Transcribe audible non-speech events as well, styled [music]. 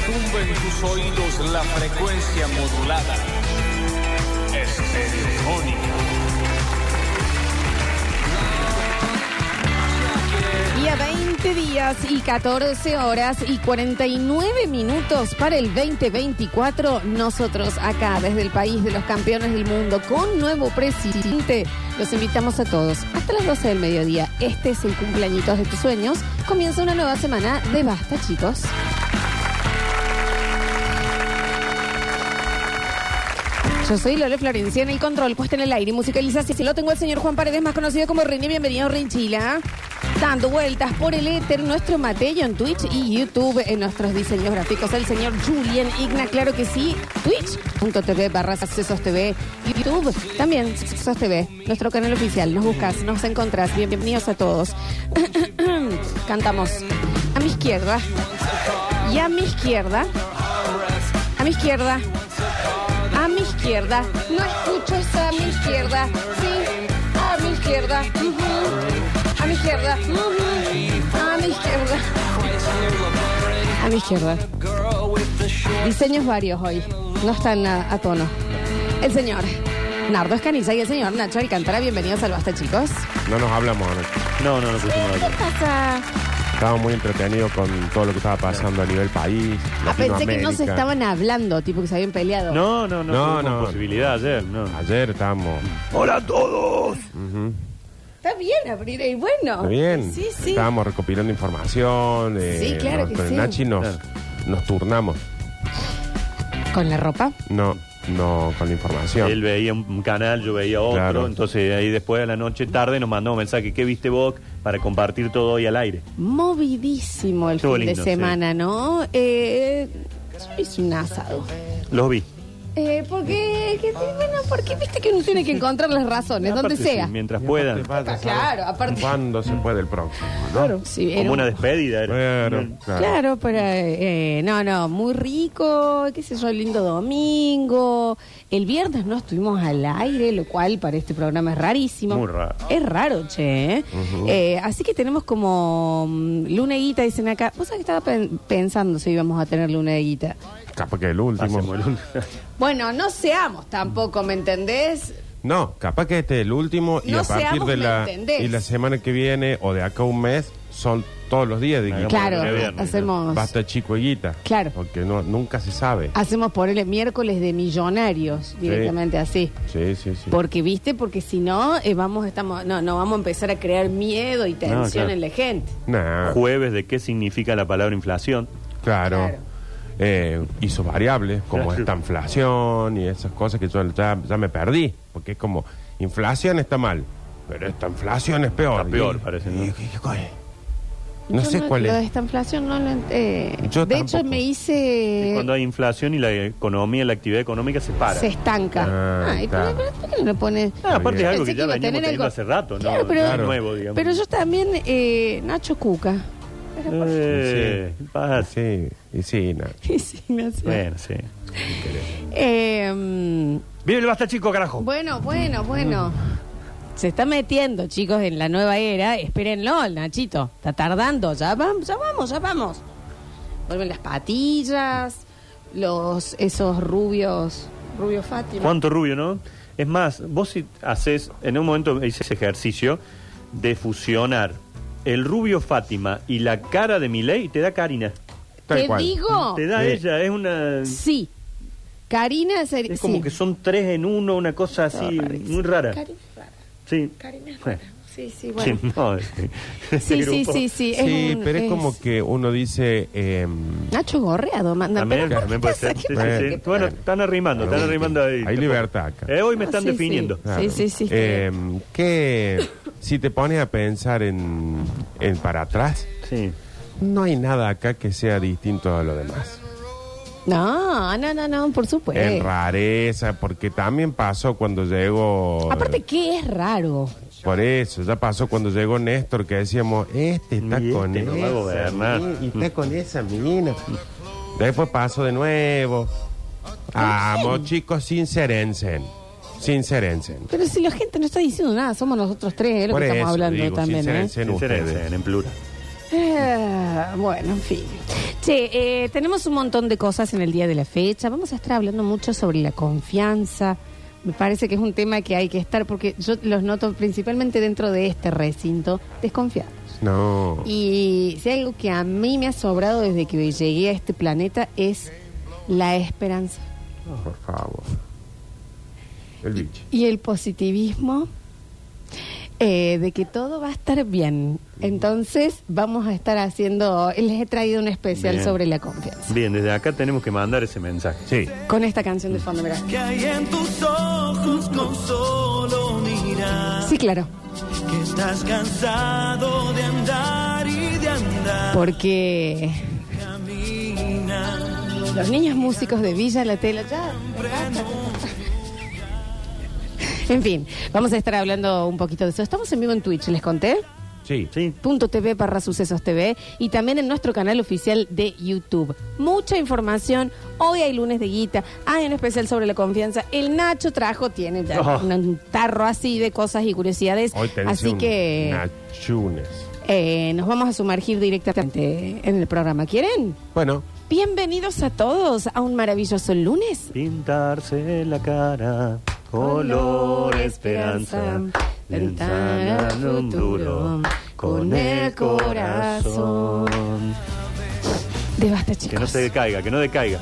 retumbe en tus oídos la frecuencia modulada. Estereofónica. Y a 20 días y 14 horas y 49 minutos para el 2024, nosotros acá desde el país de los campeones del mundo con nuevo presidente, los invitamos a todos hasta las 12 del mediodía. Este es el cumpleañitos de tus sueños. Comienza una nueva semana de basta, chicos. Yo soy Lole Florencia en el control, puesta en el aire y musicalización. Si lo tengo el señor Juan Paredes, más conocido como Rini. Bienvenido, Rinchila. Dando vueltas por el éter, nuestro Mateo en Twitch y YouTube en nuestros diseños gráficos. El señor Julian Igna, claro que sí. Twitch.tv barra Sesos TV. YouTube también Sesos TV, nuestro canal oficial. Nos buscas, nos encontrás. Bienvenidos a todos. [coughs] Cantamos a mi izquierda y a mi izquierda. A mi izquierda. Izquierda. No escucho esa a mi izquierda. Sí, a mi izquierda. A mi izquierda. A mi izquierda. A mi izquierda. Diseños varios hoy. No están a, a tono. El señor Nardo Escaniza y el señor Nacho Alcántara. Bienvenidos al Basta, chicos. No nos hablamos anoche. No, no, no pusimos ¿Qué pasa? Estábamos muy entretenidos con todo lo que estaba pasando a nivel país. Ah, pensé que no se estaban hablando, tipo que se habían peleado. No, no, no, No, no. posibilidad ayer, no. Ayer estábamos. ¡Hola a todos! ujú, Está bien abrir y bueno. Está bien. Sí, sí. Estábamos recopilando información. eh, Sí, claro nos- que con sí. Nachi nos, Claro. nos turnamos. Con la ropa. No, no con la información. Él veía un canal, yo veía otro, Claro. entonces ahí después de la noche tarde nos mandó un mensaje, ¿qué viste vos? Para compartir todo hoy al aire. Movidísimo el Estuvo fin lindo, de semana, ¿no? Eh, yo hice un asado. Los vi. Eh, porque, que- bueno, porque viste que uno tiene que encontrar las razones, donde Aparte, sea. sí, mientras puedan. vaya Claro, aparte- ¿Cuándo se puede el próximo? ¿no? Claro, sí, era Como un- una despedida. era. Claro, claro. Claro, pero eh, no, no, muy rico, qué sé yo, lindo domingo. El viernes no estuvimos al aire, lo cual para este programa es rarísimo. Muy raro. Es raro, che. ¿eh? Eh, así que tenemos como mm, luna de guita, dicen acá. Vos sabés que estaba pen- pensando si íbamos a tener luna de guita. Capaz que el último. Hacemos el- [laughs] Bueno, no seamos tampoco, ¿me entendés? No, capaz que este es el último y No a partir seamos, de ¿me la entendés? y la semana que viene o de acá a un mes son todos los días guita. Claro, viernes, hacemos, Basta chico y guita. Claro. Porque no, nunca se sabe. hacemos por el miércoles de millonarios, directamente así. Sí, sí, sí. Porque, viste, porque si no, eh, vamos, estamos, no, no vamos a empezar a crear miedo y tensión claro. en la gente. Nah, Jueves de qué significa la palabra inflación. claro. Claro. Eh, hizo variables como esta inflación y esas cosas que yo ya, ya me perdí. Porque es como, inflación está mal, pero esta inflación es peor. Está peor, Y- parece, y- ¿no? y- y- No Yo sé cuál lo de es. esta inflación no lo eh, Yo De hecho, me hice. Cuando hay inflación y la economía, la actividad económica se para. Se estanca. Ah, Ay, pero, ¿por qué no le pone.? Ah, aparte es algo pensé que ya tener teniendo algo- hace rato, ¿no? Pero- nuevo, digamos. Pero yo también, eh, Nacho Cuca. Eh, pasa. Sí, y sí, no. [laughs] Sí, Bueno, sí. Eh, Vive el basta chico, carajo. bueno, bueno, bueno. Se está metiendo, chicos, en la nueva era. Espérenlo, el Nachito. Está tardando. Ya vamos, ya vamos, ya vamos. Vuelven las patillas, los esos rubios, rubio Fátima. ¿Cuánto rubio, no? Es más, vos si haces, en un momento hice ese ejercicio de fusionar el rubio Fátima y la cara de Milei, te da Karina. Tal Te cual. digo, Te da Sí. ella, es una... sí. Karina sería. Es como sí. que son tres en uno, una cosa así, muy rara. Karina es rara. Sí. Karina es rara. Sí, sí, bueno. Sí, no, [laughs] Sí, sí, grupo. sí, sí. Sí, un- pero es, como que uno dice. eh, Nacho Gorreado manda. También, pero ¿por también qué puede ser. ¿Qué Sí, sí, pasa? sí. ¿Qué Bueno, están arrimando, están arrimando ahí. Hay libertad acá. Eh, hoy me Ah, están sí, sí. definiendo. Claro. Sí, sí, sí. está Eh, bien. Si te pones a pensar en, en para atrás, Sí. no hay nada acá que sea distinto a lo demás. No, no, no, no, por supuesto. En rareza, porque también pasó cuando llegó. Aparte, ¿qué es raro? Por eso, ya pasó cuando llegó Néstor que decíamos, este está Y con este no va a esa gobernar. mina, y está con esa mina. Después pasó de nuevo. Vamos, chicos, sincerensen. Sincerensen. Pero si la gente no está diciendo nada, somos nosotros tres, es lo Por que eso estamos hablando digo, también, ¿eh? Sincerense, ustedes. en plural. Eh, bueno, en fin. Che, eh, tenemos un montón de cosas en el día de la fecha. Vamos a estar hablando mucho sobre la confianza. Me parece que es un tema que hay que estar, porque yo los noto principalmente dentro de este recinto, desconfiados. No. Y si hay algo que a mí me ha sobrado desde que llegué a este planeta es la esperanza. Por favor. El bicho. Y el positivismo eh, de que todo va a estar bien. Entonces vamos a estar haciendo, les he traído un especial Bien. sobre la confianza. Bien, desde acá tenemos que mandar ese mensaje. Sí. Con esta canción de fondo, mirá. que hay en tus ojos con solo mirar. Sí, claro. Que estás cansado de andar y de andar. Porque Camina. los niños músicos de Villa La Tela ya... [laughs] En fin, vamos a estar hablando un poquito de eso. Estamos en vivo en Twitch, ¿les conté? Sí. Sí. Punto TV barra Sucesos TV y también en nuestro canal oficial de YouTube. Mucha información. Hoy hay lunes de guita. Hay un especial sobre la confianza. El Nacho trajo, tiene ya Oh. un tarro así de cosas y curiosidades. Hoy tenés Así un que Nachunes. eh, nos vamos a sumergir directamente en el programa. ¿Quieren? Bueno, Bienvenidos a todos a un maravilloso lunes. Pintarse la cara, color esperanza, ventana futuro, con el corazón. De basta, chicos. Que no se decaiga, que no decaiga.